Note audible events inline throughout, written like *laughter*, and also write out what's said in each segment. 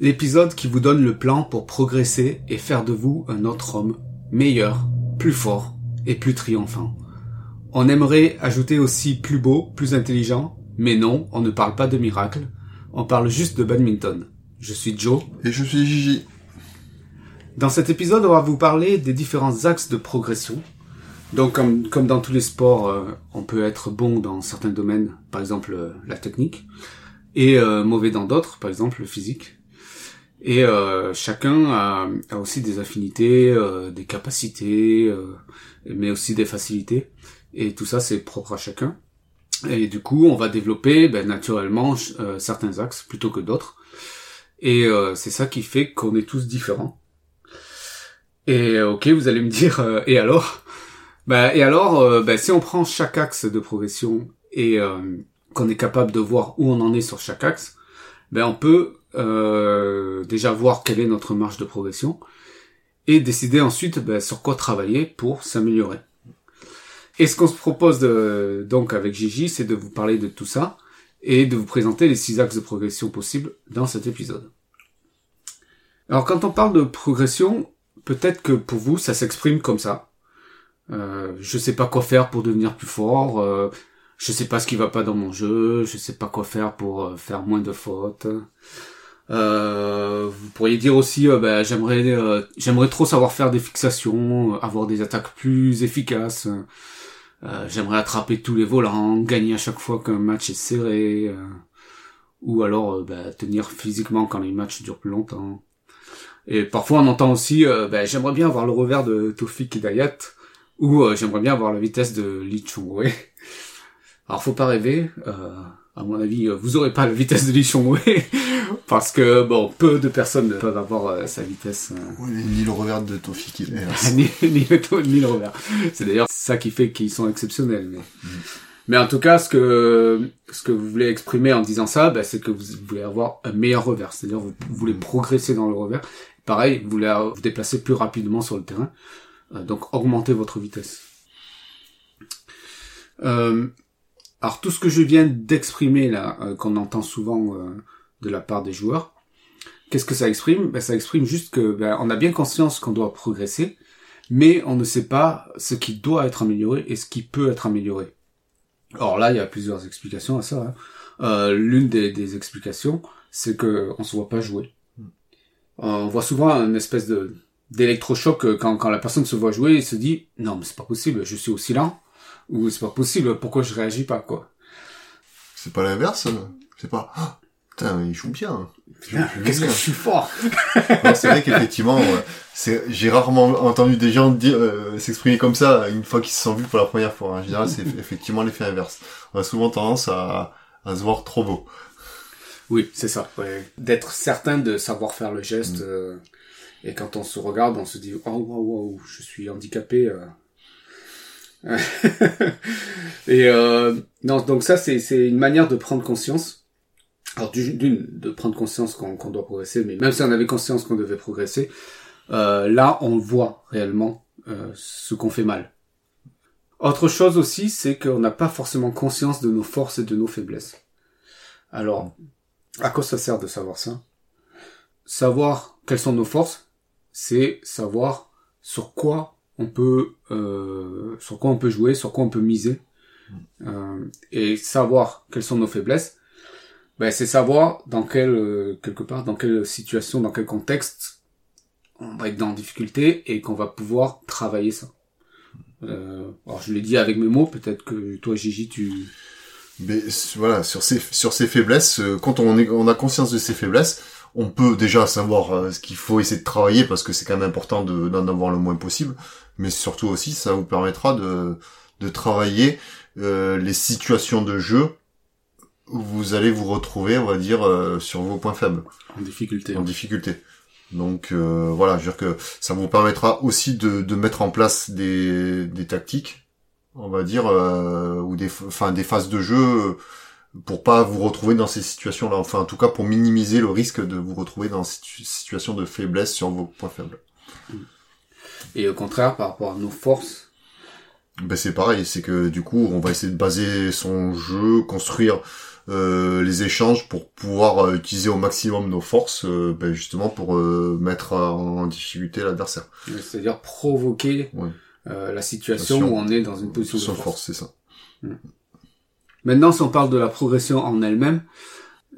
l'épisode qui vous donne le plan pour progresser et faire de vous un autre homme, meilleur, plus fort et plus triomphant. On aimerait ajouter aussi plus beau, plus intelligent, mais non, on ne parle pas de miracle, on parle juste de badminton. Je suis Joe. Et je suis Gigi. Dans cet épisode, on va vous parler des différents axes de progression. Donc, comme, comme dans tous les sports, euh, on peut être bon dans certains domaines, par exemple euh, la technique, et euh, mauvais dans d'autres, par exemple le physique. Et euh, chacun a, a aussi des affinités, euh, des capacités, euh, mais aussi des facilités. Et tout ça, c'est propre à chacun. Et du coup, on va développer ben, naturellement euh, certains axes plutôt que d'autres. Et euh, c'est ça qui fait qu'on est tous différents. Et euh, ok, vous allez me dire, et alors? Ben, Et alors, ben, si on prend chaque axe de progression et qu'on est capable de voir où on en est sur chaque axe, ben, on peut euh, déjà voir quelle est notre marge de progression et décider ensuite ben, sur quoi travailler pour s'améliorer. Et ce qu'on se propose de, donc avec Gigi, c'est de vous parler de tout ça et de vous présenter les six axes de progression possibles dans cet épisode. Alors quand on parle de progression, peut-être que pour vous ça s'exprime comme ça. Euh, je sais pas quoi faire pour devenir plus fort. Euh, je sais pas ce qui va pas dans mon jeu. Je sais pas quoi faire pour euh, faire moins de fautes. Euh, vous pourriez dire aussi, euh, ben, j'aimerais, euh, j'aimerais trop savoir faire des fixations, euh, avoir des attaques plus efficaces. J'aimerais attraper tous les volants, gagner à chaque fois qu'un match est serré, ou alors ben, tenir physiquement quand les matchs durent plus longtemps. Et parfois on entend aussi, ben, j'aimerais bien avoir le revers de Tofik Hidayat, ou j'aimerais bien avoir la vitesse de Lee Chung-wei. Alors faut pas rêver, à mon avis, vous aurez pas la vitesse de Lee Chung-wei, parce que bon, peu de personnes peuvent avoir euh, sa vitesse. euh, Oui, ni le revers de il *laughs* est- ni, ni le ni le revers. C'est d'ailleurs ça qui fait qu'ils sont exceptionnels. Mais, mais en tout cas, ce que ce que vous voulez exprimer en disant ça, bah, c'est que vous voulez avoir un meilleur revers. C'est-à-dire vous, vous voulez progresser dans le revers. Pareil, vous voulez vous déplacer plus rapidement sur le terrain. Euh, donc augmenter votre vitesse. Euh, alors tout ce que je viens d'exprimer là, qu'on entend souvent de la part des joueurs, qu'est-ce que ça exprime? Ben, Ça exprime juste que ben, on a bien conscience qu'on doit progresser, mais on ne sait pas ce qui doit être amélioré et ce qui peut être amélioré. Alors là, il y a plusieurs explications à ça. hein. Euh, L'une des, des explications, c'est que on se voit pas jouer. Euh, on voit souvent une espèce de d'électrochoc euh, quand, quand la personne se voit jouer et se dit non mais c'est pas possible, je suis aussi lent ou c'est pas possible, pourquoi je réagis pas quoi? C'est pas l'inverse. C'est pas. Putain, il joue bien. Je Qu'est-ce que je suis fort *laughs* c'est vrai qu'effectivement, euh, j'ai rarement entendu des gens euh, s'exprimer comme ça une fois qu'ils se sont vus pour la première fois. En général, c'est effectivement l'effet inverse. On a souvent tendance à, à se voir trop beau. Oui, c'est ça. Ouais. D'être certain de savoir faire le geste. euh, et quand on se regarde, on se dit oh waouh waouh, je suis handicapé. euh. *laughs* et euh, non, donc ça c'est une manière de prendre conscience. Alors du- d'une de prendre conscience qu'on doit progresser, mais même si on avait conscience qu'on devait progresser, euh, là on voit réellement euh, ce qu'on fait mal. Autre chose aussi, c'est qu'on n'a pas forcément conscience de nos forces et de nos faiblesses. Alors, à quoi ça sert de savoir ça? Savoir quelles sont nos forces, c'est savoir sur quoi on peut, euh, sur quoi on peut jouer, sur quoi on peut miser, et savoir quelles sont nos faiblesses. Ben, c'est savoir dans quelle euh, quelque part dans quelle situation, dans quel contexte on va être dans difficulté et qu'on va pouvoir travailler ça. Euh, alors je l'ai dit avec mes mots, peut-être que toi Gigi tu Mais voilà, sur ces sur ces faiblesses, euh, quand on, est, on a conscience de ces faiblesses, on peut déjà savoir euh, ce qu'il faut essayer de travailler parce que c'est quand même important de- d'en avoir le moins possible. Mais surtout aussi, ça vous permettra de de travailler euh, les situations de jeu vous allez vous retrouver, on va dire, euh, sur vos points faibles, en difficulté. en difficulté. Donc euh, voilà, je veux dire que ça vous permettra aussi de, de mettre en place des, des tactiques, on va dire, euh, ou des, enfin des phases de jeu pour pas vous retrouver dans ces situations-là. Enfin, en tout cas, pour minimiser le risque de vous retrouver dans cette situation de faiblesse sur vos points faibles. Et au contraire, par rapport à nos forces, ben c'est pareil, c'est que du coup, on va essayer de baser son jeu, construire euh, les échanges pour pouvoir euh, utiliser au maximum nos forces, euh, ben justement pour mettre en difficulté l'adversaire. C'est-à-dire provoquer la situation où on est dans une position de force. c'est ça. Hmm. Maintenant, si on parle de la progression en elle-même,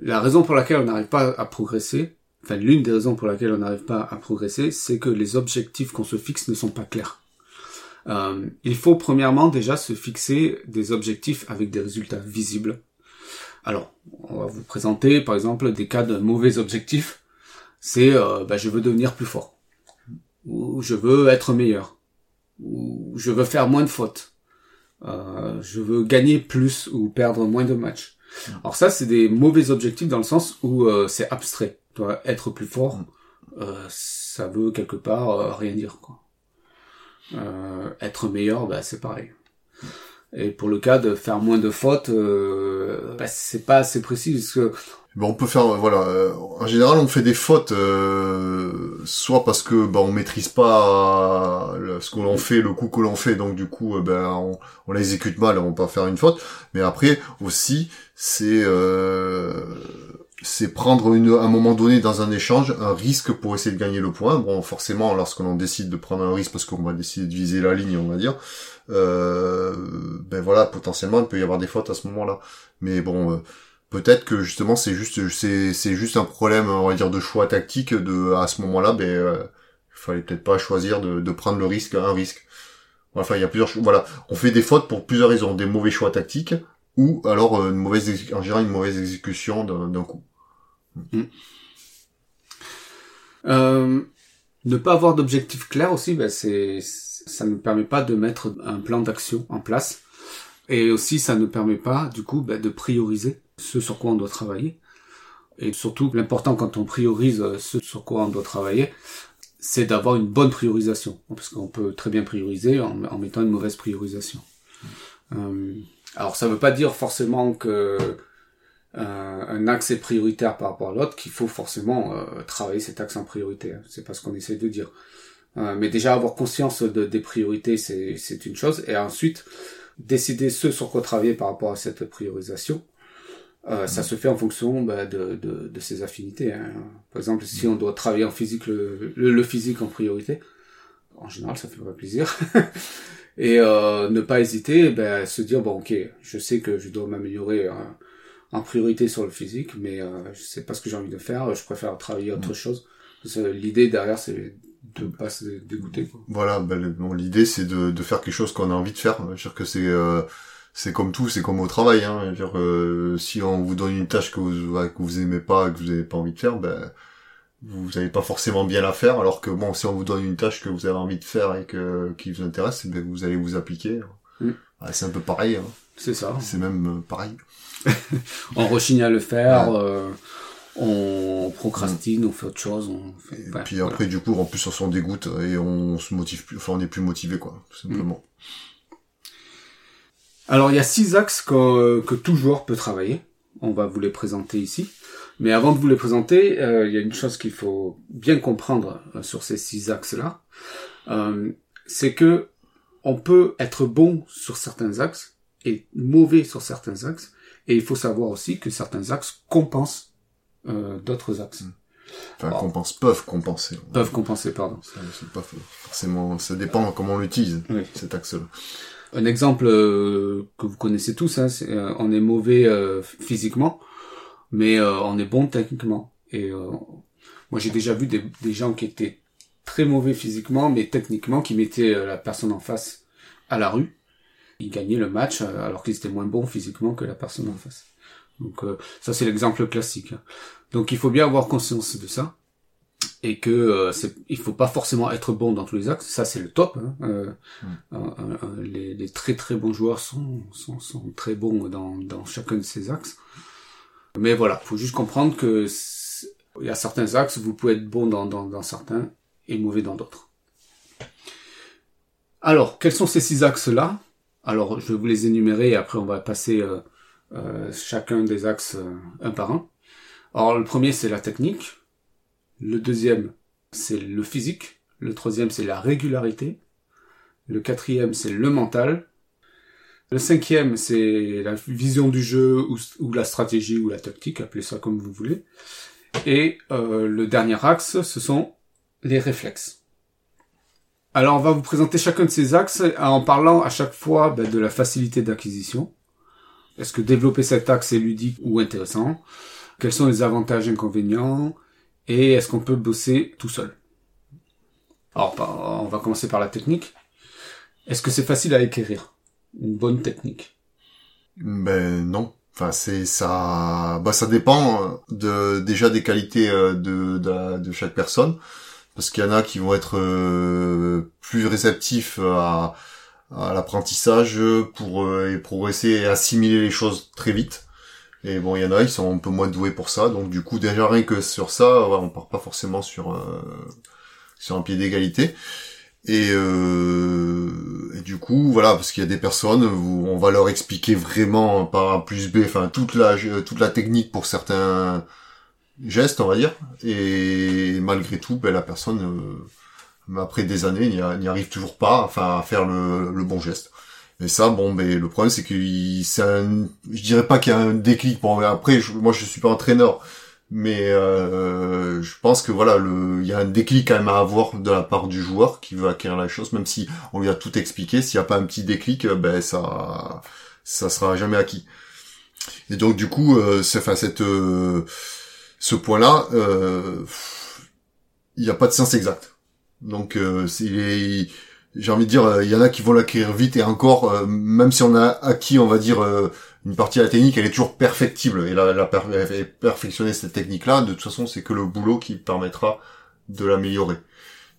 la raison pour laquelle on n'arrive pas à progresser, enfin l'une des raisons pour laquelle on n'arrive pas à progresser, c'est que les objectifs qu'on se fixe ne sont pas clairs. Euh, il faut premièrement déjà se fixer des objectifs avec des résultats visibles. Alors, on va vous présenter par exemple des cas de mauvais objectifs. C'est euh, bah, je veux devenir plus fort, ou je veux être meilleur, ou je veux faire moins de fautes, euh, je veux gagner plus ou perdre moins de matchs. Alors ça, c'est des mauvais objectifs dans le sens où euh, c'est abstrait. Toi, être plus fort, mm. euh, ça veut quelque part rien dire. Quoi. être meilleur, bah, c'est pareil. Et pour le cas de faire moins de fautes, bah, c'est pas assez précis parce que ben, on peut faire voilà euh, en général on fait des fautes euh, soit parce que ben on maîtrise pas ce que l'on fait le coup que l'on fait donc du coup euh, ben on, on l'exécute mal on peut pas faire une faute mais après aussi c'est c'est prendre une, à un moment donné dans un échange un risque pour essayer de gagner le point. Bon, forcément, lorsqu'on décide de prendre un risque parce qu'on va décider de viser la ligne, on va dire, euh, ben voilà, potentiellement, il peut y avoir des fautes à ce moment-là. Mais bon, peut-être que justement c'est juste c'est c'est juste un problème on va dire de choix tactique de à ce moment-là ben euh, fallait peut-être pas choisir de, de prendre le risque un risque enfin il y a plusieurs voilà on fait des fautes pour plusieurs raisons des mauvais choix tactiques ou alors euh, une mauvaise en général une mauvaise exécution d'un coup mm. euh, ne pas avoir d'objectif clair aussi ben c'est ça ne permet pas de mettre un plan d'action en place et aussi ça ne permet pas du coup ben, de prioriser ce sur quoi on doit travailler. Et surtout, l'important quand on priorise ce sur quoi on doit travailler, c'est d'avoir une bonne priorisation. Parce qu'on peut très bien prioriser en, mettant une mauvaise priorisation. Euh, alors ça ne veut pas dire forcément que euh, un axe est prioritaire par rapport à l'autre, qu'il faut forcément euh, travailler cet axe en priorité. Hein. C'est pas ce qu'on essaie de dire. Mais déjà avoir conscience de, des priorités, c'est une chose. Et ensuite, décider ce sur quoi travailler par rapport à cette priorisation. Euh, ça se fait en fonction bah, de, de, de, ses affinités. Hein. Par exemple, si on doit travailler en physique, le, le, physique en priorité, en général, ça fait pas plaisir. *laughs* et euh, ne pas hésiter, bah, se dire bon, ok, je sais que je dois m'améliorer euh, en priorité sur le physique, mais euh, je sais pas ce que j'ai envie de faire. Je préfère travailler autre chose. L'idée derrière, c'est de pas se dégoûter. Quoi. Voilà, ben, bon, l'idée c'est de, de faire quelque chose qu'on a envie de faire. Je veux dire que c'est euh, c'est comme tout, c'est comme au travail. Hein. Dire, euh, si on vous donne une tâche que vous que vous aimez pas, que vous avez pas envie de faire, ben vous n'allez pas forcément bien la faire. Alors que bon, si on vous donne une tâche que vous avez envie de faire et que qui vous intéresse, ben vous allez vous appliquer. Mm. c'est un peu pareil. Hein. C'est ça. C'est même euh, pareil. *laughs* on rechigne à le faire. Euh, on procrastine, on fait autre chose. On fait... Et puis après, du coup, en plus, on s'en dégoûte et on se motive plus. Enfin, on est plus motivé, quoi, tout simplement. Alors il y a six axes que, que, tout joueur peut travailler. On va vous les présenter ici. Mais avant de vous les présenter, euh, il y a une chose qu'il faut bien comprendre euh, sur ces six axes-là. Euh, c'est que on peut être bon sur certains axes et mauvais sur certains axes. Et il faut savoir aussi que certains axes compensent d'autres axes. Enfin, compensent, peuvent compenser. Peuvent compenser, pardon. Ça, pas forcément, ça dépend comment on l'utilise, cet axe-là. Un exemple euh, que vous connaissez tous, hein, euh, on est mauvais euh, physiquement, mais on est bon techniquement. Et moi j'ai déjà vu des, des, gens qui étaient très mauvais physiquement, mais techniquement, qui mettaient la personne en face à la rue. Ils gagnaient le match alors qu'ils étaient moins bons physiquement que la personne en face. Donc ça c'est l'exemple classique. Hein. Donc il faut bien avoir conscience de ça et que euh, il faut pas forcément être bon dans tous les axes. Ça, c'est le top. Hein. Euh, mm. les, les, très très bons joueurs sont, sont, sont très bons dans, dans chacun de ces axes. Mais voilà, faut juste comprendre que Il y a certains axes, vous pouvez être bon dans, dans, dans certains et mauvais dans d'autres. Alors, quels sont ces six axes-là Alors, je vais vous les énumérer et après on va passer euh, euh, chacun des axes euh, un par un. Alors, le premier, c'est la technique. Le deuxième, c'est le physique. Le troisième, c'est la régularité. Le quatrième, c'est le mental. Le cinquième, c'est la vision du jeu ou, ou, la stratégie ou la tactique, appelez ça comme vous voulez. Et euh, le dernier axe, ce sont les réflexes. Alors on va vous présenter chacun de ces axes en parlant à chaque fois ben, de la facilité d'acquisition. Est-ce que développer cet axe est ludique ou intéressant? Quels sont les avantages et inconvénients? Et est-ce qu'on peut bosser tout seul? Alors on va commencer par la technique. Est-ce que c'est facile à acquérir? Une bonne technique? Ben non. Enfin, c'est ça. Bah, ça dépend de déjà des qualités euh, de, de, de chaque personne, parce qu'il y en a qui vont être euh, plus réceptifs à, à l'apprentissage pour euh, progresser et assimiler les choses très vite. Et bon, il y en a, ils sont un peu moins doués pour ça. Donc du coup, déjà rien que sur ça, on part pas forcément sur sur un pied d'égalité. Et, euh, et, du coup, voilà, parce qu'il y a des personnes où on va leur expliquer vraiment par A plus B, enfin toute la toute la technique pour certains gestes, on va dire. Et malgré tout, ben, la personne, euh, après des années, n'y arrive toujours pas, enfin, à faire le, le bon geste. Et ça, bon, ben le problème c'est que c'est un, je dirais pas qu'il y a un déclic. Bon, après, moi je suis pas entraîneur, mais euh, je pense que voilà le il y a un déclic quand même à avoir de la part du joueur qui veut acquérir la chose même si on lui a tout expliqué s'il n'y a pas un petit déclic euh, ben ça ça sera jamais acquis et donc du coup euh, enfin cette euh, ce point là euh, il n'y a pas de sens exact donc euh, j'ai envie de dire il y en a qui vont l'acquérir vite et encore même si on a acquis on va dire une partie de la technique, elle est toujours perfectible. Et la, perfectionner cette technique-là, de toute façon, c'est que le boulot qui permettra de l'améliorer.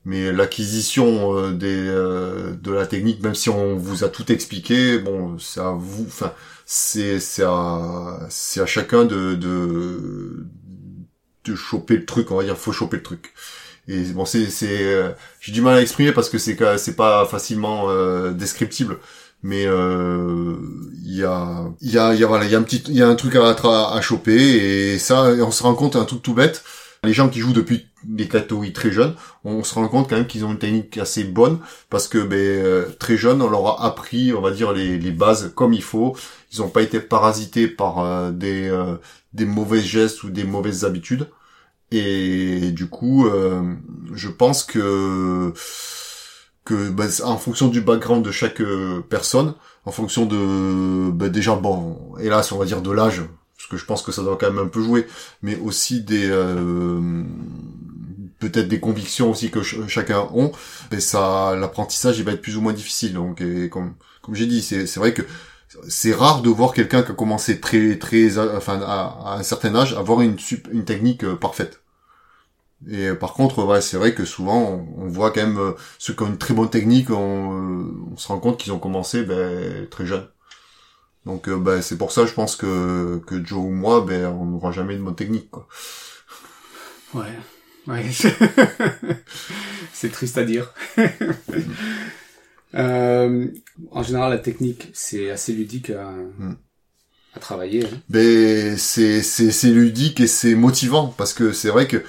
Mais l'acquisition euh, euh, de la technique, même si on vous a tout expliqué, bon, c'est à vous, enfin, c'est c'est à c'est à chacun de, de de choper le truc. On va dire, faut choper le truc. Et bon, c'est c'est euh, j'ai du mal à exprimer parce que c'est c'est pas facilement descriptible. Mais euh, il y a il y a il y a voilà il y a un petit il y a un truc à, à, choper. Et ça on se rend compte un truc tout bête les gens qui jouent depuis des catégories très jeunes on se rend compte quand même qu'ils ont une technique assez bonne parce que ben euh, très jeunes on leur a appris on va dire les, les bases comme il faut. Ils ont pas été parasités par euh, des euh, des mauvais gestes ou des mauvaises habitudes et du coup je pense que que bah, en fonction du background de chaque euh, personne, en fonction de bah, déjà bon, hélas on va dire de l'âge, parce que je pense que ça doit quand même un peu jouer, mais aussi des euh, peut-être des convictions aussi que chacun ont, et ça l'apprentissage il va être plus ou moins difficile. Donc et comme comme j'ai dit, c'est c'est vrai que c'est rare de voir quelqu'un qui a commencé très très enfin à, à un certain âge avoir une une technique euh, parfaite. Et euh, par contre, ouais, c'est vrai que souvent, on, voit quand même euh, ceux qui ont une très bonne technique, on, euh, on se rend compte qu'ils ont commencé ben, très jeunes. Donc ben, c'est pour ça, je pense que, que Joe ou moi, ben, on n'aura jamais de bonne technique. Quoi. Ouais, ouais. *laughs* c'est triste à dire. *laughs* euh, en général, la technique, c'est assez ludique. À... Hmm à travailler. Hein. C'est c'est ludique et c'est motivant parce que c'est vrai que,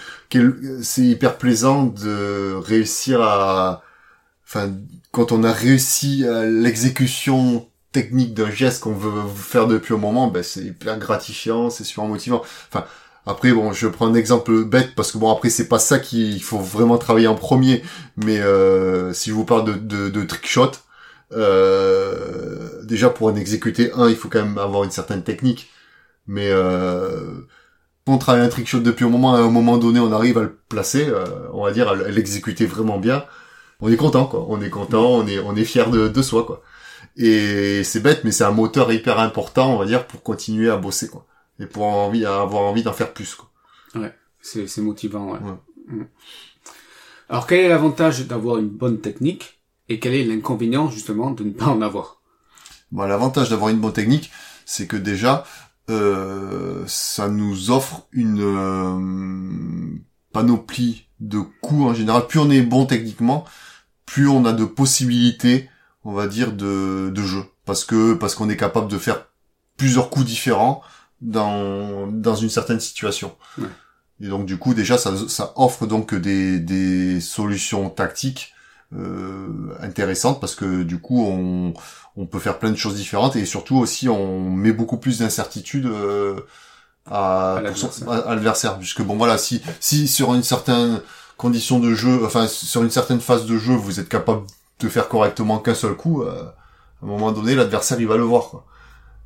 c'est hyper plaisant de réussir à enfin quand on a réussi l'exécution technique d'un geste qu'on veut faire depuis un moment, ben c'est hyper gratifiant, c'est super motivant. Enfin après bon, je prends un exemple bête parce que bon après c'est pas ça qu'il faut vraiment travailler en premier, mais euh, si je vous parle de de, de trick shot, euh, déjà pour en exécuter un, il faut quand même avoir une certaine technique. Mais euh, on travaille un trick shot depuis un moment, à un moment donné, on arrive à le placer, euh, on va dire à l'exécuter vraiment bien. On est content, quoi. On est content, on est on est fier de, de soi, quoi. Et c'est bête, mais c'est un moteur hyper important, on va dire, pour continuer à bosser, quoi. Et pour envie, avoir envie d'en faire plus, quoi. Ouais, c'est c'est motivant, ouais. Mm. Alors quel est l'avantage d'avoir une bonne technique? Et quel est l'inconvénient justement de ne pas en avoir? Bon, l'avantage d'avoir une bonne technique, c'est que déjà, euh, ça nous offre une euh, panoplie de coups en général. Plus on est bon techniquement, plus on a de possibilités, on va dire, de, de jeu. Parce que parce qu'on est capable de faire plusieurs coups différents dans dans une certaine situation. Ouais. Et donc du coup déjà ça, ça offre donc des, des solutions tactiques euh, intéressantes parce que du coup on, on peut faire plein de choses différentes et surtout aussi on met beaucoup plus d'incertitude euh, à, À l'adversaire. puisque bon voilà si si sur une certaine condition de jeu enfin sur une certaine phase de jeu vous êtes capable de faire correctement qu'un seul coup euh, à un moment donné l'adversaire il va le voir quoi.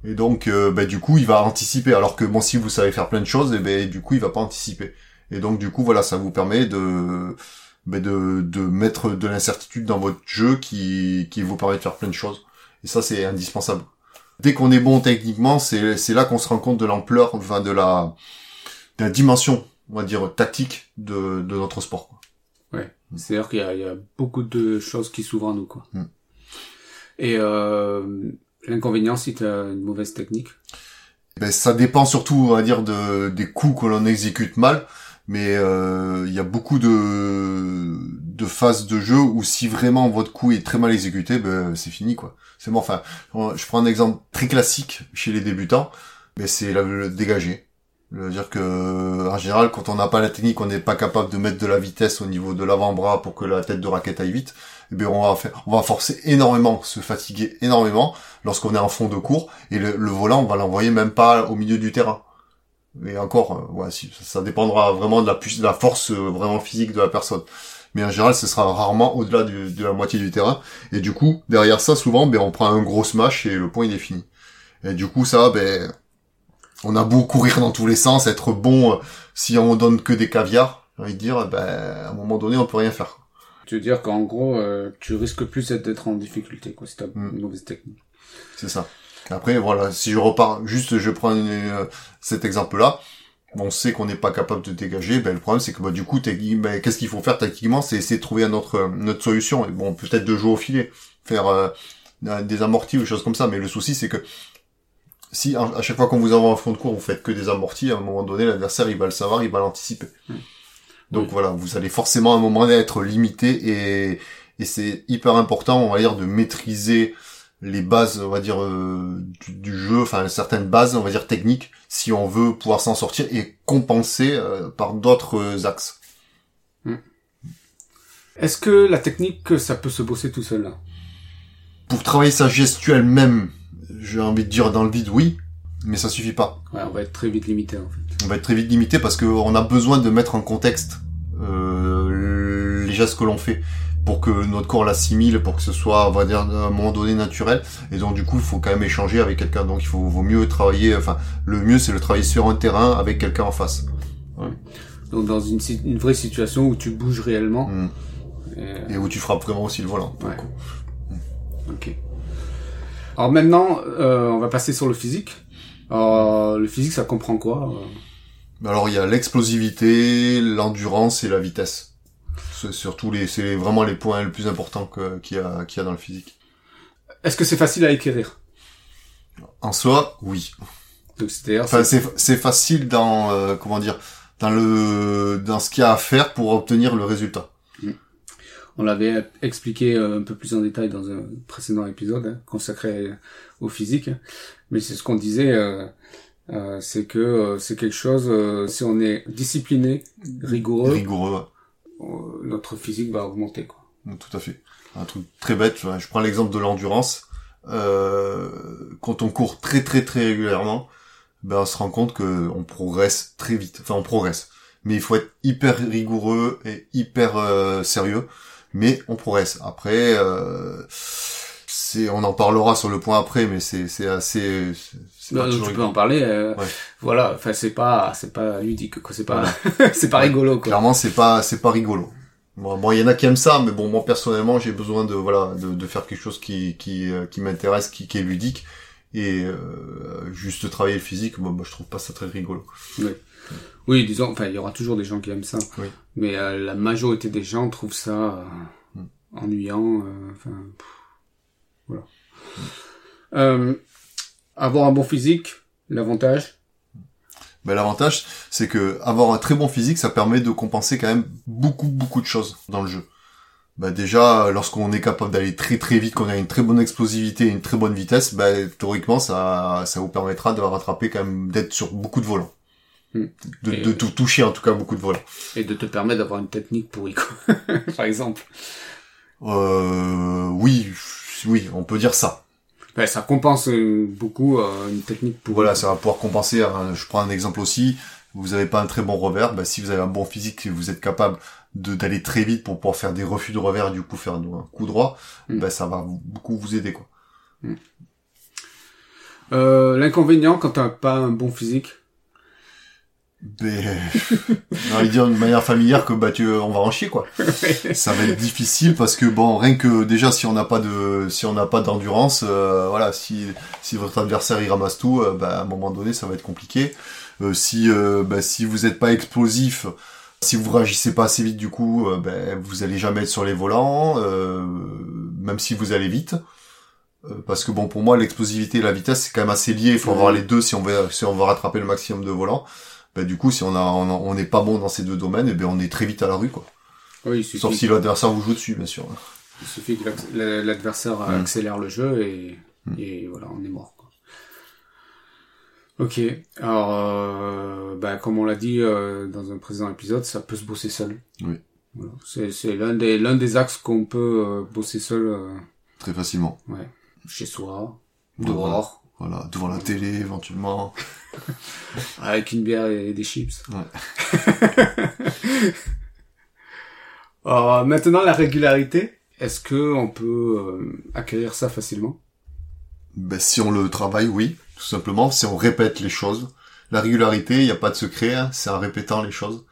Et donc, euh, bah, du coup, il va anticiper. Alors que bon, si vous savez faire plein de choses, et ben du coup, il va pas anticiper. Et donc, du coup, voilà, ça vous permet de de, de mettre de l'incertitude dans votre jeu qui qui vous permet de faire plein de choses. Et ça, c'est indispensable. Dès qu'on est bon techniquement, c'est c'est là qu'on se rend compte de l'ampleur, enfin de la de la dimension, on va dire tactique de de notre sport. quoi. C'est-à-dire qu'il y a, il y a beaucoup de choses qui s'ouvrent à nous, quoi. Mm. Et euh, l'inconvénient, si tu as une mauvaise technique, Ben, ça dépend surtout, on va dire, de, des coups que l'on exécute mal. Mais euh, il y a beaucoup de, phases de jeu où si vraiment votre coup est très mal exécuté, ben, c'est fini quoi. C'est bon. Enfin, je prends un exemple très classique chez les débutants, mais c'est le dégager. C'est-à-dire que en général, quand on n'a pas la technique, on n'est pas capable de mettre de la vitesse au niveau de l'avant-bras pour que la tête de raquette aille vite. Eh bien, on va forcer énormément, se fatiguer énormément lorsqu'on est en fond de cours et le volant, on va l'envoyer même pas au milieu du terrain. Et encore, euh, ouais, si, ça, dépendra vraiment de la, de la force euh, vraiment physique de la personne. Mais en général, ce sera rarement au-delà du- de la moitié du terrain. Et du coup, derrière ça, souvent, ben, on prend un gros smash et le point, il est fini. Et du coup, ça, ben, on a beau courir dans tous les sens, être bon, euh, si on donne que des caviars, j'ai envie de dire, ben, à un moment donné, on peut rien faire. tu veux dire qu'en gros, euh, tu risques plus d'être en difficulté, quoi, si tu as Mm. une mauvaise technique. C'est ça. Après, voilà, si je repars, juste, je prends une- euh, cet exemple-là, on sait qu'on n'est pas capable de dégager, ben, le problème, c'est que, bah, du coup, ben, qu'est-ce qu'il faut faire tactiquement, c'est essayer de trouver un autre, euh, une autre solution. Et bon, peut-être de jouer au filet, faire euh, des amortis ou des choses comme ça, mais le souci, c'est que si à chaque fois qu'on vous envoie en front de cours, vous faites que des amortis, à un moment donné, l'adversaire, il va le savoir, il va l'anticiper. Donc Oui. voilà, vous allez forcément à un moment donné être limité et, et c'est hyper important, on va dire, de maîtriser les bases, on va dire, euh, du, du jeu, enfin certaines bases, on va dire, techniques, si on veut pouvoir s'en sortir et compenser euh, par d'autres euh, axes. Est-ce que la technique, ça peut se bosser tout seul, là? Pour travailler sa gestuelle même, j'ai envie de dire dans le vide, oui, mais ça suffit pas. Ouais, on va être très vite limité, en fait. On va être très vite limité parce qu'on a besoin de mettre en contexte euh, les gestes que l'on fait pour que notre corps l'assimile, pour que ce soit, on va dire, à un moment donné naturel. Et donc, du coup, il faut quand même échanger avec quelqu'un. Donc, il faut, vaut mieux travailler, enfin, le mieux, c'est de travailler sur un terrain avec quelqu'un en face. Donc, dans une, vraie situation où tu bouges réellement. Mm. Et, Et où tu frappes vraiment aussi le volant. le Ouais. coup. Ok. Alors maintenant, euh, on va passer sur le physique. Alors, le physique, ça comprend quoi euh? Alors, il y a l'explosivité, l'endurance et la vitesse. C'est surtout les, c'est vraiment les points les plus importants qu'il y a, qu'il y a dans le physique. Est-ce que c'est facile à acquérir En soi, oui. Donc, c'est-à-dire, Enfin, c'est- c'est c'est facile dans euh, comment dire dans le dans ce qu'il y a à faire pour obtenir le résultat. on l'avait expliqué euh, un peu plus en détail dans un précédent épisode hein, consacré au physique. Mais c'est ce qu'on disait, euh, euh, c'est que euh, c'est quelque chose, euh, si on est discipliné, rigoureux, Rigoureux, notre physique va augmenter. Quoi. tout à fait. Un truc très bête. Je prends l'exemple de l'endurance. Euh, quand on court très très très régulièrement, ben on se rend compte que on progresse très vite. Enfin, on progresse, mais il faut être hyper rigoureux et hyper euh, sérieux. Mais on progresse. Après, euh, c'est on en parlera sur le point après, mais c'est c'est assez. C'est- toujours tu peux en parler. euh, Ouais. Voilà, enfin c'est pas c'est pas ludique quoi, c'est pas *laughs* c'est pas rigolo quoi. Clairement, c'est pas, c'est pas rigolo. Bon, bon, il y en a qui aiment ça, mais bon, moi personnellement, j'ai besoin de, voilà, de, de faire quelque chose qui, qui, euh, qui m'intéresse, qui, qui est ludique, et euh, juste travailler le physique, moi, moi, je trouve pas ça très rigolo. Oui, disons, enfin il y aura toujours des gens qui aiment ça, Oui. mais euh, la majorité des gens trouvent ça euh, Mm. ennuyant. Enfin voilà. Euh, avoir un bon physique, L'avantage ben, l'avantage, c'est que avoir un très bon physique, ça permet de compenser quand même beaucoup, beaucoup de choses dans le jeu. Ben, déjà, lorsqu'on est capable d'aller très très vite, qu'on a une très bonne explosivité et une très bonne vitesse, ben, théoriquement, ça, ça vous permettra de rattraper quand même, d'être sur beaucoup de volants. Hmm. De, de tout toucher en tout cas beaucoup de volants. Et de te permettre d'avoir une technique pourrie, quoi. *laughs* Par exemple. Euh, oui, oui, on peut dire ça. Ben, ça compense euh, beaucoup euh, une technique pour... Voilà, ça va pouvoir compenser. Hein. Je prends un exemple aussi. Vous n'avez pas un très bon revers. Ben, si vous avez un bon physique et vous êtes capable d'aller très vite pour pouvoir faire des refus de revers et du coup faire un coup droit, mm. ben, ça va beaucoup vous aider. quoi. Mm. Euh, L'inconvénient quand t'as pas un bon physique ben, j'ai envie de dire de manière familière que bah tu, on va en chier quoi. ça va être difficile parce que bon, rien que déjà si on n'a pas de, si on n'a pas d'endurance, euh, voilà, si si votre adversaire il ramasse tout, euh, bah, à un moment donné ça va être compliqué. Euh, si bah, si vous n'êtes pas explosif, si vous réagissez pas assez vite du coup, ben vous allez jamais être sur les volants, même si vous allez vite. Parce que bon pour moi l'explosivité et la vitesse c'est quand même assez lié. Il faut avoir les deux si on veut si on veut rattraper le maximum de volants bah, du coup, si on a, on n'est pas bon dans ces deux domaines, et eh ben on est très vite à la rue, quoi. Oui, Sauf si l'adversaire vous joue dessus, bien sûr. Il suffit que l'adversaire mm. accélère le jeu et, mm. et voilà, on est mort. Quoi. Ok. Alors, euh, bah, comme on l'a dit euh, dans un précédent épisode, ça peut se bosser seul. Oui. Voilà. C'est l'un des l'un des axes qu'on peut euh, bosser seul. Euh, Très facilement. Ouais. Chez soi, dehors. Voilà, devant la télé éventuellement. *laughs* *laughs* Avec une bière et des chips. *laughs* Alors, maintenant, la régularité. Est-ce que on peut euh, acquérir ça facilement? Ben, Si on le travaille, oui. Tout simplement, si on répète les choses. La régularité, il n'y a pas de secret. Hein, c'est en répétant les choses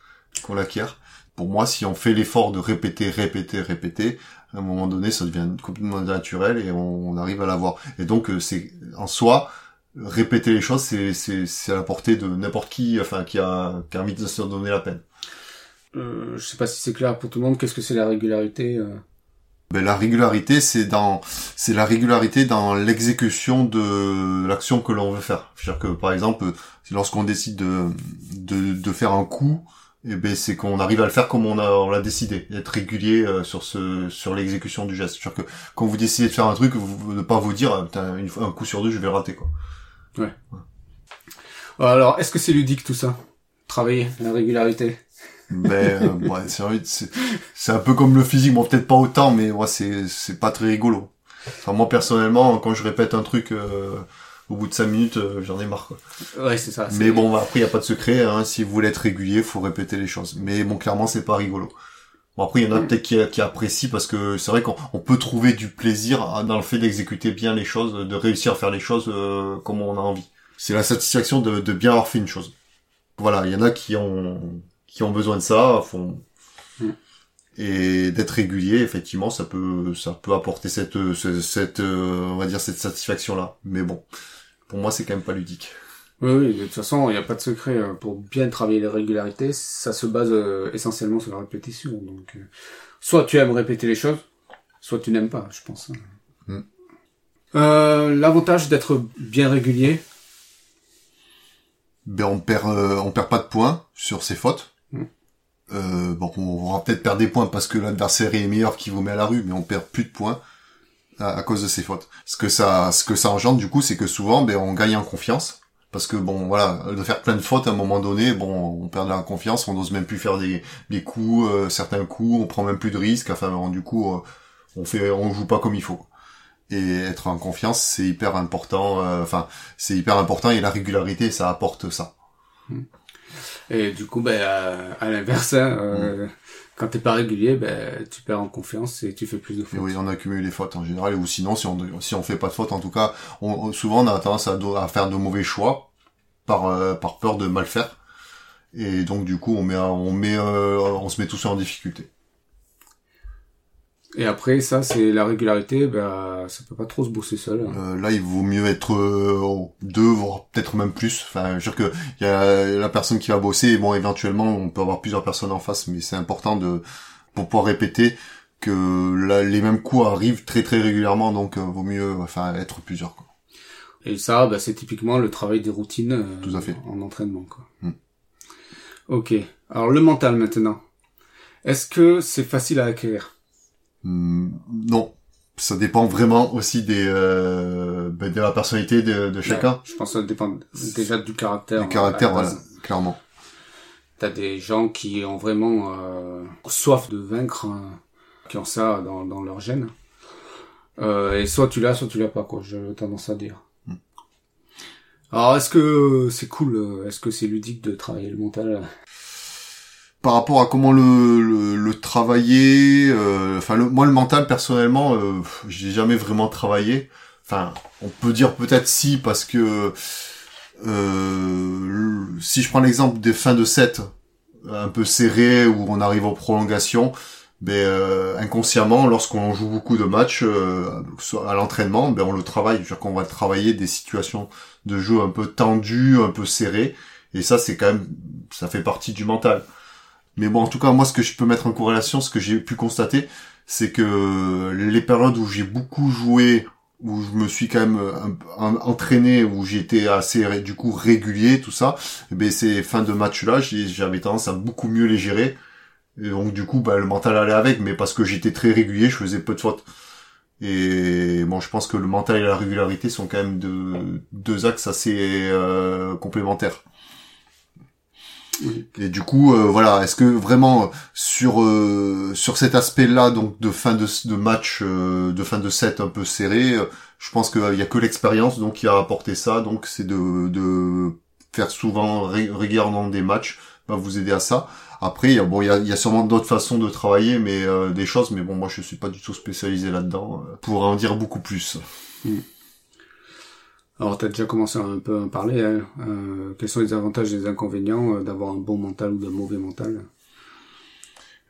qu'on l'acquiert. Pour moi, si on fait l'effort de répéter, répéter, répéter, à un moment donné, ça devient complètement naturel et on, arrive à l'avoir. Et donc, euh, c'est en soi, répéter les choses, c'est c'est à la portée de n'importe qui, enfin, qui a qui a envie de se donner la peine. Euh, je sais pas si c'est clair pour tout le monde. Qu'est-ce que c'est la régularité euh ben, la régularité, c'est dans, c'est la régularité dans l'exécution de l'action que l'on veut faire. C'est-à-dire que, par exemple, lorsqu'on décide de, de, de faire un coup, et eh ben c'est qu'on arrive à le faire comme on a on l'a décidé, être régulier euh, sur ce sur l'exécution du geste. C'est-à-dire que quand vous décidez de faire un truc, vous ne pas vous dire une fois un coup sur deux je vais le rater quoi. Ouais. Alors est-ce que c'est ludique tout ça? Travailler la régularité. Ben euh, *laughs* ouais, c'est c'est un peu comme le physique, bon peut-être pas autant mais ouais, c'est c'est pas très rigolo. Enfin moi personnellement quand je répète un truc euh, au bout de 5 minutes, euh, j'en ai marre. Quoi. Ouais, c'est ça. Mais bon, après, il n'y a pas de secret. Hein. Si vous voulez être régulier, faut répéter les choses. Mais bon, clairement, c'est pas rigolo. Bon, après, il y en a peut-être qui, qui, apprécient parce que c'est vrai qu'on peut trouver du plaisir dans le fait d'exécuter bien les choses, de réussir à faire les choses euh, comme on a envie. C'est la satisfaction de, de, bien avoir fait une chose. Voilà, il y en a qui ont qui ont besoin de ça, font mm. et d'être régulier, effectivement, ça peut ça peut apporter cette cette, euh, on va dire cette satisfaction là. Mais bon, pour moi, c'est quand même pas ludique. Oui, oui, de toute façon, il n'y a pas de secret. Hein. Pour bien travailler les régularités, ça se base euh, essentiellement sur la répétition. Donc, euh, soit tu aimes répéter les choses, soit tu n'aimes pas, je pense. Hein. Mm. Euh, L'avantage d'être bien régulier? Ben on perd, on perd pas de points sur ses fautes. Mm. bon, on va peut-être perdre des points parce que l'adversaire est meilleur qui vous met à la rue, mais on perd plus de points à, cause de ses fautes. Ce que ça, ce que ça engendre du coup, c'est que souvent, ben, on gagne en confiance. Parce que bon, voilà, de faire plein de fautes à un moment donné, bon, on perd de la confiance, on n'ose même plus faire des, des coups, euh, certains coups, on prend même plus de risques. Enfin, du coup, euh, on fait, on joue pas comme il faut. Et être en confiance, c'est hyper important. Euh, enfin, c'est hyper important et la régularité, ça apporte ça. Et du coup, ben, à, l'inverse, hein, mm quand t'es pas régulier, ben, tu perds en confiance et tu fais plus de fautes. oui, on accumule les fautes en général, ou sinon, si on si on fait pas de fautes, en tout cas, on, souvent on a tendance à, à faire de mauvais choix par euh, par peur de mal faire, et donc du coup on met on met euh, on se met tous en difficulté. Et après, ça, c'est la régularité, bah, ça peut pas trop se bosser seul. Hein. Euh, là, il vaut mieux être euh, deux, voire peut-être même plus. Enfin, je veux dire que il y a la personne qui va bosser, et bon, éventuellement, on peut avoir plusieurs personnes en face, mais c'est important de pour pouvoir répéter que là, les mêmes coups arrivent très très régulièrement, donc euh, vaut mieux, enfin, être plusieurs. Quoi. Et ça, bah, c'est typiquement le travail des routines euh, Tout à fait. en entraînement. Quoi. Mm. Ok. Alors le mental maintenant. Est-ce que c'est facile à acquérir? Hmm, non, ça dépend vraiment aussi des euh, ben, de la personnalité de, de chacun, Ouais, Je pense que ça dépend déjà du caractère. du caractère, voilà, clairement. T'as des gens qui ont vraiment euh, soif de vaincre, hein, qui ont ça dans, dans leur gène. Euh, et soit tu l'as, soit tu l'as pas, quoi. J'ai tendance à dire. Mm. Alors, est-ce que c'est cool euh, Est-ce que c'est ludique de travailler le mental? Par rapport à comment le, le, le travailler, euh, enfin moi le mental personnellement, euh, j'ai jamais vraiment travaillé. Enfin, on peut dire peut-être si parce que euh, si je prends l'exemple des fins de set un peu serrées où on arrive aux prolongations, ben euh, inconsciemment, lorsqu'on joue beaucoup de matchs euh, à l'entraînement, ben on le travaille, c'est-à-dire qu'on va travailler des situations de jeu un peu tendues, un peu serrées, et ça c'est quand même, ça fait partie du mental. Mais bon, en tout cas, moi, ce que je peux mettre en corrélation, ce que j'ai pu constater, c'est que les périodes où j'ai beaucoup joué, où je me suis quand même un- entraîné, où j'étais assez du coup régulier, tout ça, eh ben ces fins de match-là, j'avais tendance à beaucoup mieux les gérer. Et donc du coup, bah, le mental allait avec, mais parce que j'étais très régulier, je faisais peu de fautes. Et bon, je pense que le mental et la régularité sont quand même deux, deux axes assez euh, complémentaires. Et du coup, euh, voilà, est-ce que vraiment euh, sur euh, sur cet aspect-là, donc de fin de, de match, de fin de set un peu serré, je pense qu'il y a que l'expérience donc qui a apporté ça. Donc c'est de de faire souvent ré- régulièrement des matchs va vous aider à ça. Après, bon, il y a, sûrement d'autres façons de travailler, mais des choses. Mais bon, moi, je suis pas du tout spécialisé là-dedans pour en dire beaucoup plus. Alors, t'as déjà commencé à un peu en parler. Hein. Euh, quels sont les avantages et les inconvénients euh, d'avoir un bon mental ou d'un mauvais mental?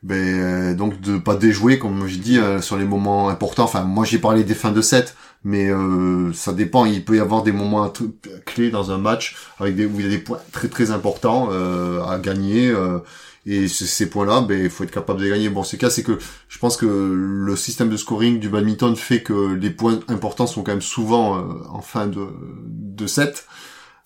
Ben euh, donc de pas déjouer comme j'ai dit euh, sur les moments importants. Enfin moi j'ai parlé des fins de set, mais euh, ça dépend. Il peut y avoir des moments clés dans un match avec des où il y a des points très très importants euh, à gagner. Et ces points-là, ben il faut être capable de les gagner. Bon, ce cas, c'est que je pense que le système de scoring du badminton fait que les points importants sont quand même souvent euh, en fin de de set.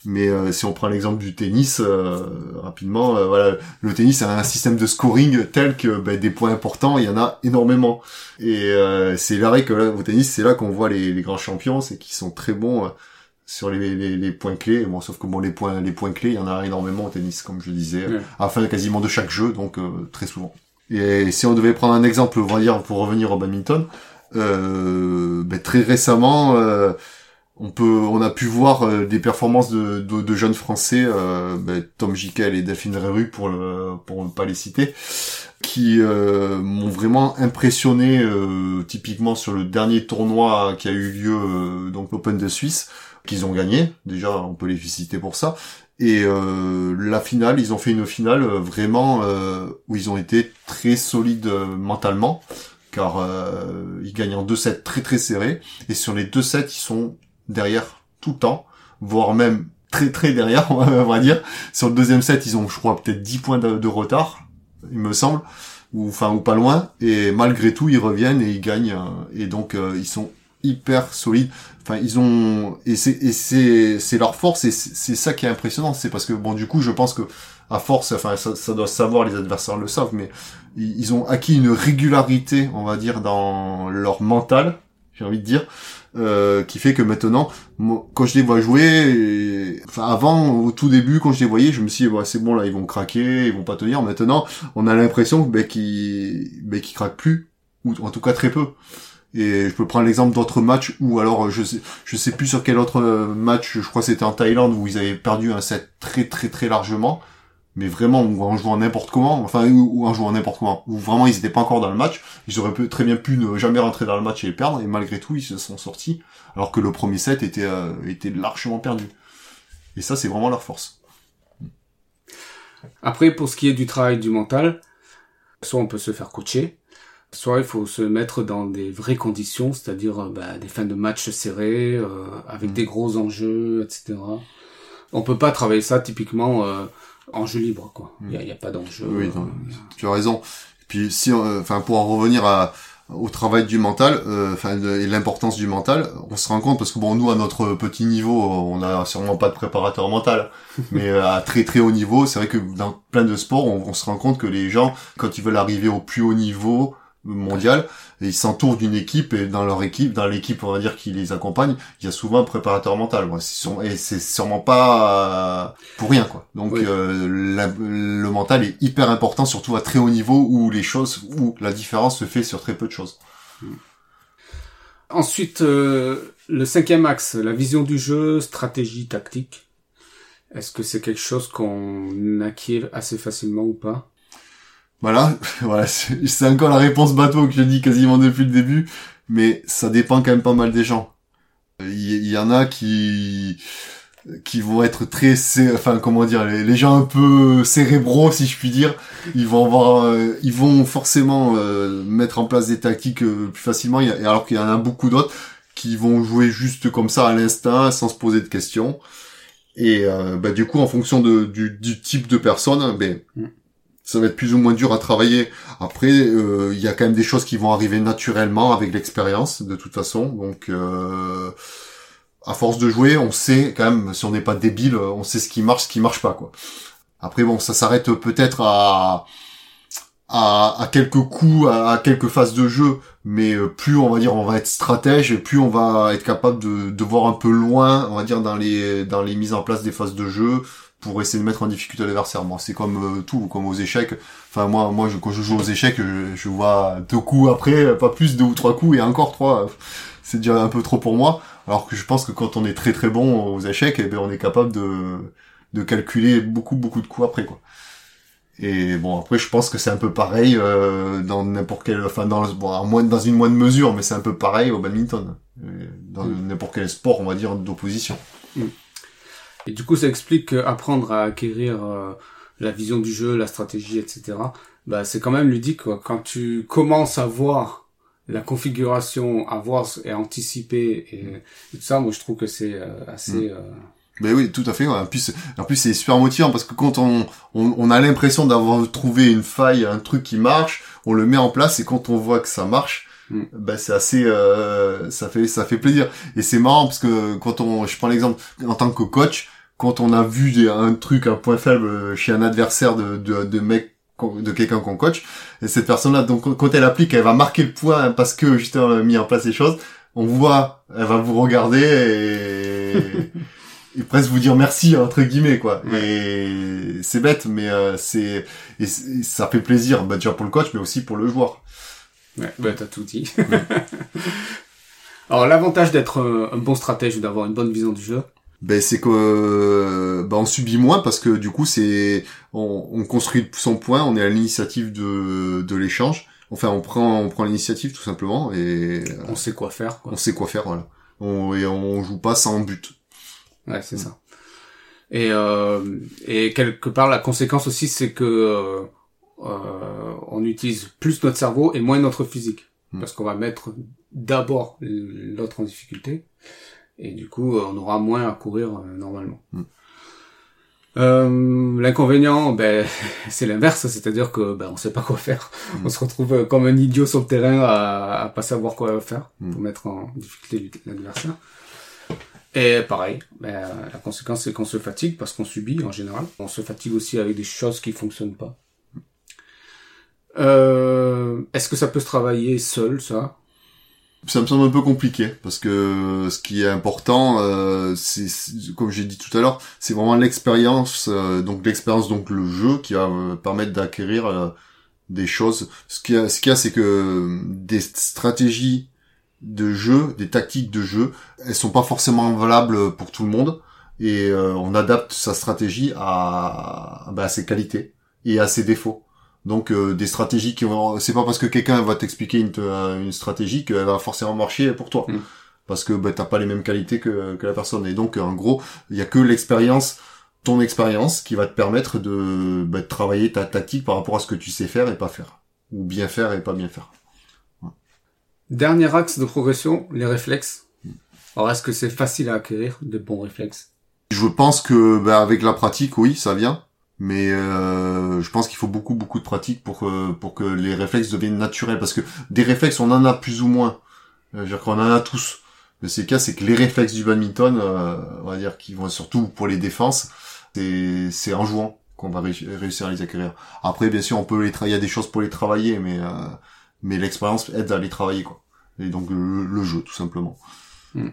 Mais euh, si on prend l'exemple du tennis, euh, rapidement, euh, voilà, le tennis a un système de scoring tel que ben, des points importants, il y en a énormément. Et euh, c'est vrai que là, au tennis, c'est là qu'on voit les, les grands champions, c'est qu'ils sont très bons euh, sur les, les, les points clés. Bon, sauf que bon, les points, les points clés, il y en a énormément au tennis, comme je disais, Ouais. à la fin quasiment de chaque jeu, donc euh, très souvent. Et si on devait prendre un exemple, on va dire, pour revenir au badminton, euh, ben, très récemment, euh, on peut, on a pu voir euh, des performances de, de, de jeunes Français, euh, ben, Tom Jikel et Delphine Réru pour le, pour ne pas les citer, qui euh, m'ont vraiment impressionné, euh, typiquement sur le dernier tournoi qui a eu lieu, euh, donc l'Open de Suisse, qu'ils ont gagné. Déjà, on peut les féliciter pour ça. Et euh, la finale, ils ont fait une finale euh, vraiment euh, où ils ont été très solides euh, mentalement, car euh, ils gagnent en deux sets très très serrés. Et sur les deux sets, ils sont derrière tout le temps, voire même très très derrière, *laughs* on va, dire. Sur le deuxième set, ils ont, je crois, peut-être 10 points de, de retard, il me semble, ou enfin ou pas loin. Et malgré tout, ils reviennent et ils gagnent. euh, et donc, euh, ils sont hyper solides. Enfin, ils ont et c'est c'est leur force et c'est ça qui est impressionnant. C'est parce que bon, du coup, je pense que à force, enfin, ça, ça doit savoir, les adversaires le savent, mais ils, ont acquis une régularité, on va dire, dans leur mental. J'ai envie de dire. Euh, qui fait que maintenant, quand je les vois jouer, enfin avant, au tout début, quand je les voyais, je me suis dit, ouais, c'est bon là, ils vont craquer, ils vont pas tenir. Maintenant, on a l'impression ben, qu'ils ben, qu'ils craquent plus, ou en tout cas très peu. Et je peux prendre l'exemple d'autres matchs où alors je sais je sais plus sur quel autre euh, match, je crois que c'était en Thaïlande où ils avaient perdu un set très très très largement, mais vraiment en jouant n'importe comment, enfin ou, en jouant n'importe comment, où vraiment ils étaient pas encore dans le match, ils auraient très bien pu ne jamais rentrer dans le match et perdre et malgré tout ils se sont sortis alors que le premier set était euh, était largement perdu. Et ça c'est vraiment leur force. Après, pour ce qui est du travail du mental, soit on peut se faire coacher, soit il faut se mettre dans des vraies conditions, c'est-à-dire euh, bah, des fins de match serrées, euh, avec Mm. des gros enjeux, etc. On peut pas travailler ça typiquement euh, en jeu libre, quoi. Il y, a, y a pas d'enjeu. Oui, euh, non, tu as raison. Et puis si, euh, enfin pour en revenir à, au travail du mental, euh, enfin et l'importance du mental, on se rend compte parce que bon nous à notre petit niveau, on a sûrement pas de préparateur mental, *laughs* mais euh, à très très haut niveau, c'est vrai que dans plein de sports, on, on, se rend compte que les gens quand ils veulent arriver au plus haut niveau mondial, ils s'entourent d'une équipe et dans leur équipe, dans l'équipe on va dire qui les accompagne, il y a souvent un préparateur mental. et c'est sûrement pas pour rien quoi. Donc euh, le mental est hyper important, surtout à très haut niveau où les choses, où la différence se fait sur très peu de choses. Ensuite, euh, le cinquième axe, la vision du jeu, stratégie, tactique. Est-ce que c'est quelque chose qu'on acquiert assez facilement ou pas? Voilà, *laughs* voilà, c'est encore la réponse bateau que je dis quasiment depuis le début, mais ça dépend quand même pas mal des gens. Il y, en a qui qui vont être très, enfin comment dire, les, gens un peu cérébraux si je puis dire, ils vont avoir, euh, ils vont forcément euh, mettre en place des tactiques euh, plus facilement, alors qu'il y en a beaucoup d'autres qui vont jouer juste comme ça à l'instinct, sans se poser de questions. Et bah, du coup, en fonction de, du, du type de personne, ben, mm ça va être plus ou moins dur à travailler. Après, euh, il y a quand même des choses qui vont arriver naturellement avec l'expérience, de toute façon. Donc, euh, à force de jouer, on sait quand même, si on n'est pas débile, on sait ce qui marche, ce qui marche pas, quoi. Après, bon, ça s'arrête peut-être à, à, quelques coups, à, quelques phases de jeu, mais euh, plus on va dire on va être stratège, et plus on va être capable de, de voir un peu loin, on va dire dans les dans les mises en place des phases de jeu, pour essayer de mettre en difficulté l'adversaire. Moi, c'est comme euh, tout, comme aux échecs. Enfin, moi, moi, je, quand je joue aux échecs, je, vois deux coups après, pas plus deux ou trois coups et encore trois. C'est déjà un peu trop pour moi. Alors que je pense que quand on est très très bon aux échecs, eh ben, on est capable de, de calculer beaucoup beaucoup de coups après, quoi. Et bon, après, je pense que c'est un peu pareil euh, dans n'importe quel, enfin dans, bon, moins, dans une moindre mesure, mais c'est un peu pareil au badminton, dans mm. n'importe quel sport, on va dire, d'opposition. Mm. Et du coup, ça explique qu'apprendre à acquérir euh, la vision du jeu, la stratégie, etc., bah, c'est quand même ludique. Quoi. Quand tu commences à voir la configuration, à voir et à anticiper et, tout ça, moi je trouve que c'est euh, assez... Mm. Euh... Ben oui, tout à fait. En plus, en plus c'est super motivant parce que quand on, on, a l'impression d'avoir trouvé une faille, un truc qui marche, on le met en place et quand on voit que ça marche, mm. ben c'est assez, euh, ça fait ça fait plaisir. Et c'est marrant parce que quand on, je prends l'exemple en tant que coach, quand on a vu un truc, un point faible chez un adversaire de, de, de mec de quelqu'un qu'on coach, et cette personne-là, donc quand elle applique, elle va marquer le point parce que justement elle a mis en place les choses, on voit, elle va vous regarder et, *laughs* et presque vous dire merci entre guillemets quoi. Et c'est bête, mais euh, c'est et, ça fait plaisir, bah, déjà pour le coach, mais aussi pour le joueur. Ouais, bah t'as tout dit. *laughs* Alors l'avantage d'être un bon stratège ou d'avoir une bonne vision du jeu, ben c'est que euh, ben on subit moins parce que du coup c'est on, on construit son point, on est à l'initiative de, de l'échange. Enfin, on prend on prend l'initiative tout simplement et on sait quoi faire. Quoi. On sait quoi faire, voilà. On, et on joue pas sans but. Ouais, c'est ça. Et euh, et quelque part la conséquence aussi c'est que euh, euh on utilise plus notre cerveau et moins notre physique hmm. parce qu'on va mettre d'abord l'autre en difficulté et du coup on aura moins à courir euh, normalement. Mm. Euh, L'inconvénient, ben, *laughs* c'est l'inverse, c'est-à-dire que ben, on sait pas quoi faire. Mm. On se retrouve euh, comme un idiot sur le terrain à, à pas savoir quoi faire mm. pour mettre en difficulté l'adversaire. Et pareil, ben, la conséquence c'est qu'on se fatigue parce qu'on subit en général. On se fatigue aussi avec des choses qui fonctionnent pas. Euh, Est-ce que ça peut se travailler seul, ça? Ça me semble un peu compliqué parce que ce qui est important, euh, c'est comme j'ai dit tout à l'heure, c'est vraiment l'expérience, euh, donc l'expérience, donc le jeu qui va euh, permettre d'acquérir euh, des choses. Ce qu'il y a, ce qu'il y a, c'est que des stratégies de jeu, des tactiques de jeu, elles sont pas forcément valables pour tout le monde et on adapte sa stratégie à, bah, à ses qualités et à ses défauts. Donc euh, des stratégies qui vont, c'est pas parce que quelqu'un va t'expliquer une, euh, une stratégie qu'elle va forcément marcher pour toi, mm. parce que bah, t'as pas les mêmes qualités que, que la personne. Et donc en gros, il y a que l'expérience, ton expérience, qui va te permettre de, bah, de travailler ta tactique par rapport à ce que tu sais faire et pas faire, ou bien faire et pas bien faire. Dernier axe de progression, les réflexes. Alors est-ce que c'est facile à acquérir de bons réflexes? Je pense que bah, avec la pratique, oui, ça vient. Mais euh, je pense qu'il faut beaucoup beaucoup de pratique pour pour que les réflexes deviennent naturels parce que des réflexes on en a plus ou moins. Euh, je veux dire qu'on en a tous. Mais c'est le cas, c'est que les réflexes du badminton, euh, on va dire, qui vont surtout pour les défenses, c'est c'est en jouant qu'on va réussir à les acquérir. Après, bien sûr, on peut les il y a des choses pour les travailler, mais euh, mais l'expérience aide à les travailler quoi. Et donc le, jeu tout simplement. Hmm.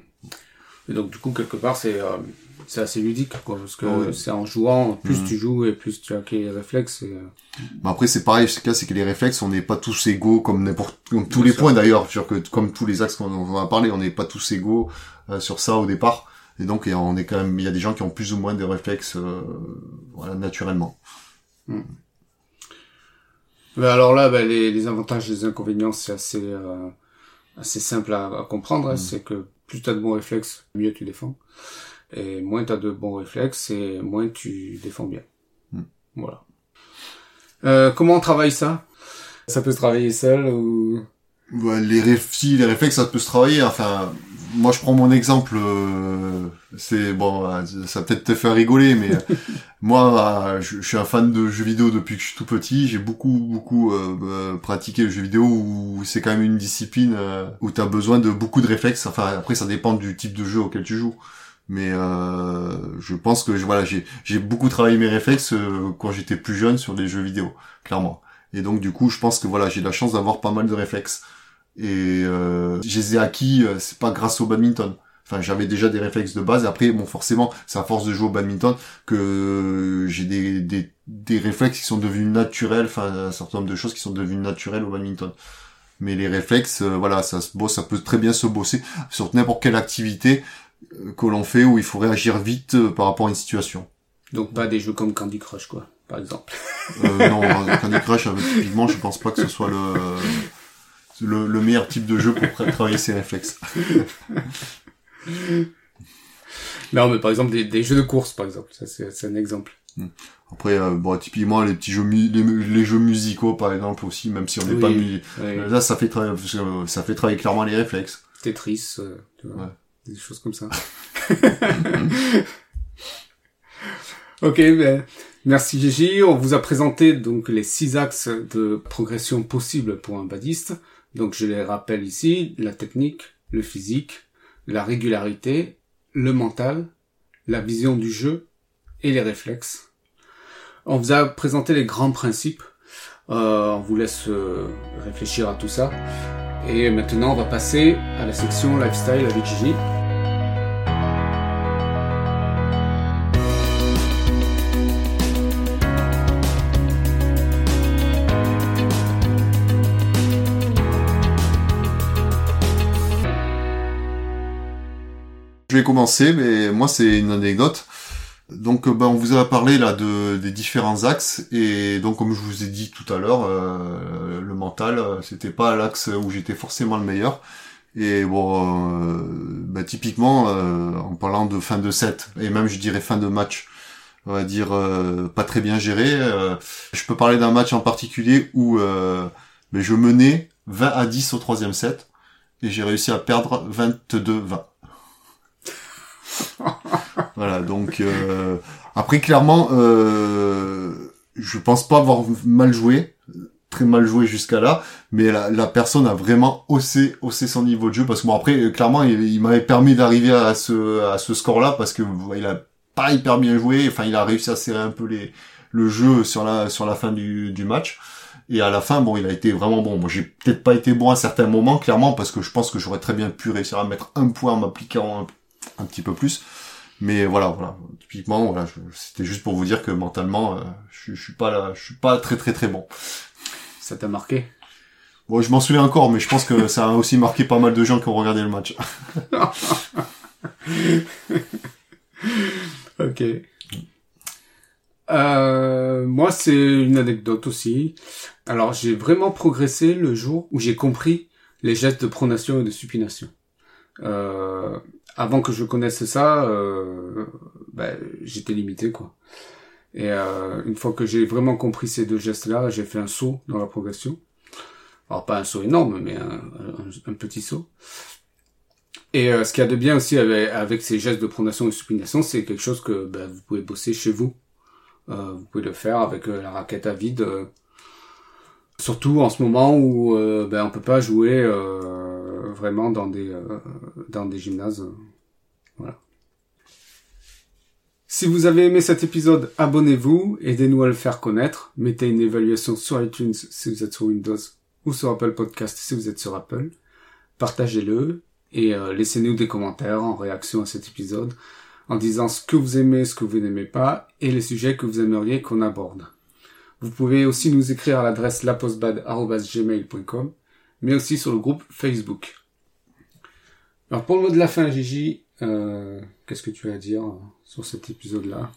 Et donc du coup quelque part c'est euh, c'est assez ludique quoi parce que c'est en jouant plus hmm. tu joues et plus tu as les réflexes. Et... Euh, mais après c'est pareil, ce cas c'est que les réflexes on n'est pas tous égaux comme n'importe comme tous les points d'ailleurs, que comme tous les axes qu'on a parlé, on n'est pas tous égaux euh, sur ça au départ. Et donc on est quand même il y a des gens qui ont plus ou moins des réflexes voilà naturellement. Hmm. Ben alors là, ben les, les, avantages et les inconvénients, c'est assez euh, assez simple à, à comprendre. Hein. Mm. C'est que plus tu as de bons réflexes, mieux tu défends. Et moins tu as de bons réflexes, et moins tu défends bien. Mm. Voilà. Euh, comment on travaille ça? Ça peut se travailler seul ou? Ouais, les, les réflexes, ça peut se travailler. Enfin, moi je prends mon exemple, euh, c'est bon, ça peut-être te faire rigoler, mais *laughs* moi je, suis un fan de jeux vidéo depuis que je suis tout petit. J'ai beaucoup beaucoup euh, euh, pratiqué le jeu vidéo où c'est quand même une discipline où tu as besoin de beaucoup de réflexes. Enfin après ça dépend du type de jeu auquel tu joues. Mais je pense que voilà j'ai j'ai beaucoup travaillé mes réflexes quand j'étais plus jeune sur des jeux vidéo, clairement. Et donc du coup je pense que voilà j'ai la chance d'avoir pas mal de réflexes. Et euh, je les ai acquis euh, c'est pas grâce au badminton. Enfin j'avais déjà des réflexes de base. Après bon forcément c'est à force de jouer au badminton que j'ai des, des, des réflexes qui sont devenus naturels. Enfin un certain nombre de choses qui sont devenues naturelles au badminton. Mais les réflexes euh, voilà ça se bosse ça peut très bien se bosser sur n'importe quelle activité. euh, que l'on fait où il faut réagir vite par rapport à une situation donc pas des jeux comme Candy Crush quoi par exemple euh, non Candy Crush typiquement je pense pas que ce soit le le, le meilleur type de jeu pour travailler ses réflexes. non, mais par exemple des, des, jeux de course, par exemple, ça c'est un exemple. Hmm. Après, euh, bon, typiquement les petits jeux, les, les, jeux musicaux, par exemple aussi, même si on n'est pas oui. là, ça fait ça fait travailler clairement les réflexes. Tetris, euh, tu vois, ouais. Des choses comme ça. *laughs* ok, ben, Merci Gigi. On vous a présenté donc les six axes de progression possibles pour un badiste. Donc je les rappelle ici, la technique, le physique, la régularité, le mental, la vision du jeu et les réflexes. On vous a présenté les grands principes. Euh, on vous laisse euh, réfléchir à tout ça. Et maintenant, on va passer à la section lifestyle avec Gigi. Je vais commencer, mais moi c'est une anecdote. Donc ben, on vous a parlé là de des différents axes et donc comme je vous ai dit tout à l'heure, euh, le mental euh, c'était pas l'axe où j'étais forcément le meilleur. Et bon, ben, typiquement en parlant de fin de set et même je dirais fin de match, on va dire pas très bien géré. je peux parler d'un match en particulier où ben, je menais 20 à 10 au troisième set et j'ai réussi à perdre 22-20. *laughs* voilà, donc euh, après clairement, euh, je pense pas avoir mal joué, très mal joué jusqu'à là, mais la, personne a vraiment haussé, haussé son niveau de jeu parce que bon après clairement il, m'avait permis d'arriver à ce score là parce que il a pas hyper bien joué, enfin il a réussi à serrer un peu les le jeu sur la fin du, du match. Et à la fin, bon, il a été vraiment bon. Moi, j'ai peut-être pas été bon à certains moments, clairement, parce que je pense que j'aurais très bien pu réussir à mettre un point en m'appliquant un petit peu plus. Mais voilà, voilà. Typiquement, voilà, c'était juste pour vous dire que mentalement, euh, je, je, suis pas là, je suis pas très très très bon. Ça t'a marqué? Bon, je m'en souviens encore, mais je pense que ça a aussi marqué pas mal de gens qui ont regardé le match. *laughs* ok. Euh, moi, c'est une anecdote aussi. Alors, j'ai vraiment progressé le jour où j'ai compris les gestes de pronation et de supination. Euh, avant que je connaisse ça, euh, ben, j'étais limité quoi. Et euh, une fois que j'ai vraiment compris ces deux gestes-là, j'ai fait un saut dans la progression. Alors pas un saut énorme, mais un, petit saut. Et euh, ce qu'il y a de bien aussi avec, ces gestes de pronation et supination, c'est quelque chose que ben, vous pouvez bosser chez vous. euh, vous pouvez le faire avec euh, la raquette à vide. euh, surtout en ce moment où ben, on peut pas jouer euh, vraiment dans des euh, dans des gymnases. voilà. Si vous avez aimé cet épisode, abonnez-vous, aidez-nous à le faire connaître, mettez une évaluation sur iTunes si vous êtes sur Windows ou sur Apple Podcast si vous êtes sur Apple. Partagez-le et euh, laissez-nous des commentaires en réaction à cet épisode en disant ce que vous aimez, ce que vous n'aimez pas et les sujets que vous aimeriez qu'on aborde. Vous pouvez aussi nous écrire à l'adresse lapostbad.gmail.com mais aussi sur le groupe Facebook. Alors pour le mot de la fin, Gigi, euh, qu'est-ce que tu as à dire euh, sur cet épisode-là?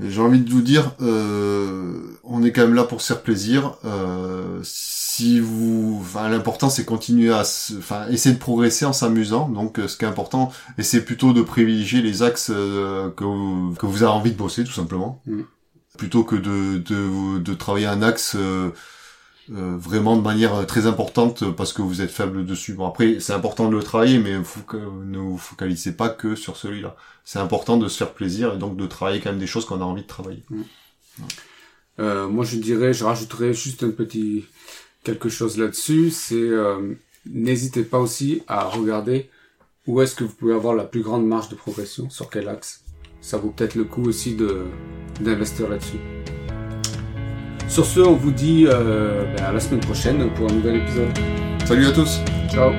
J'ai envie de vous dire, euh, on est quand même là pour se faire plaisir. Euh, si vous, enfin, l'important c'est continuer à, se- enfin, essayer de progresser en s'amusant. Donc, euh, ce qui est important, c'est plutôt de privilégier les axes euh, que vous, que vous avez envie de bosser, tout simplement, Mm. plutôt que de, de, de travailler un axe. Euh, euh, vraiment de manière très importante parce que vous êtes faible dessus. Bon après c'est important de le travailler mais faut que, ne vous focalisez pas que sur celui-là. C'est important de se faire plaisir et donc de travailler quand même des choses qu'on a envie de travailler. Euh, moi, je dirais, je rajouterais juste un petit quelque chose là-dessus. C'est euh, n'hésitez pas aussi à regarder où est-ce que vous pouvez avoir la plus grande marge de progression, sur quel axe. Ça vaut peut-être le coup aussi de d'investir là-dessus. Sur ce, on vous dit euh, ben, à la semaine prochaine pour un nouvel épisode. Salut à tous Ciao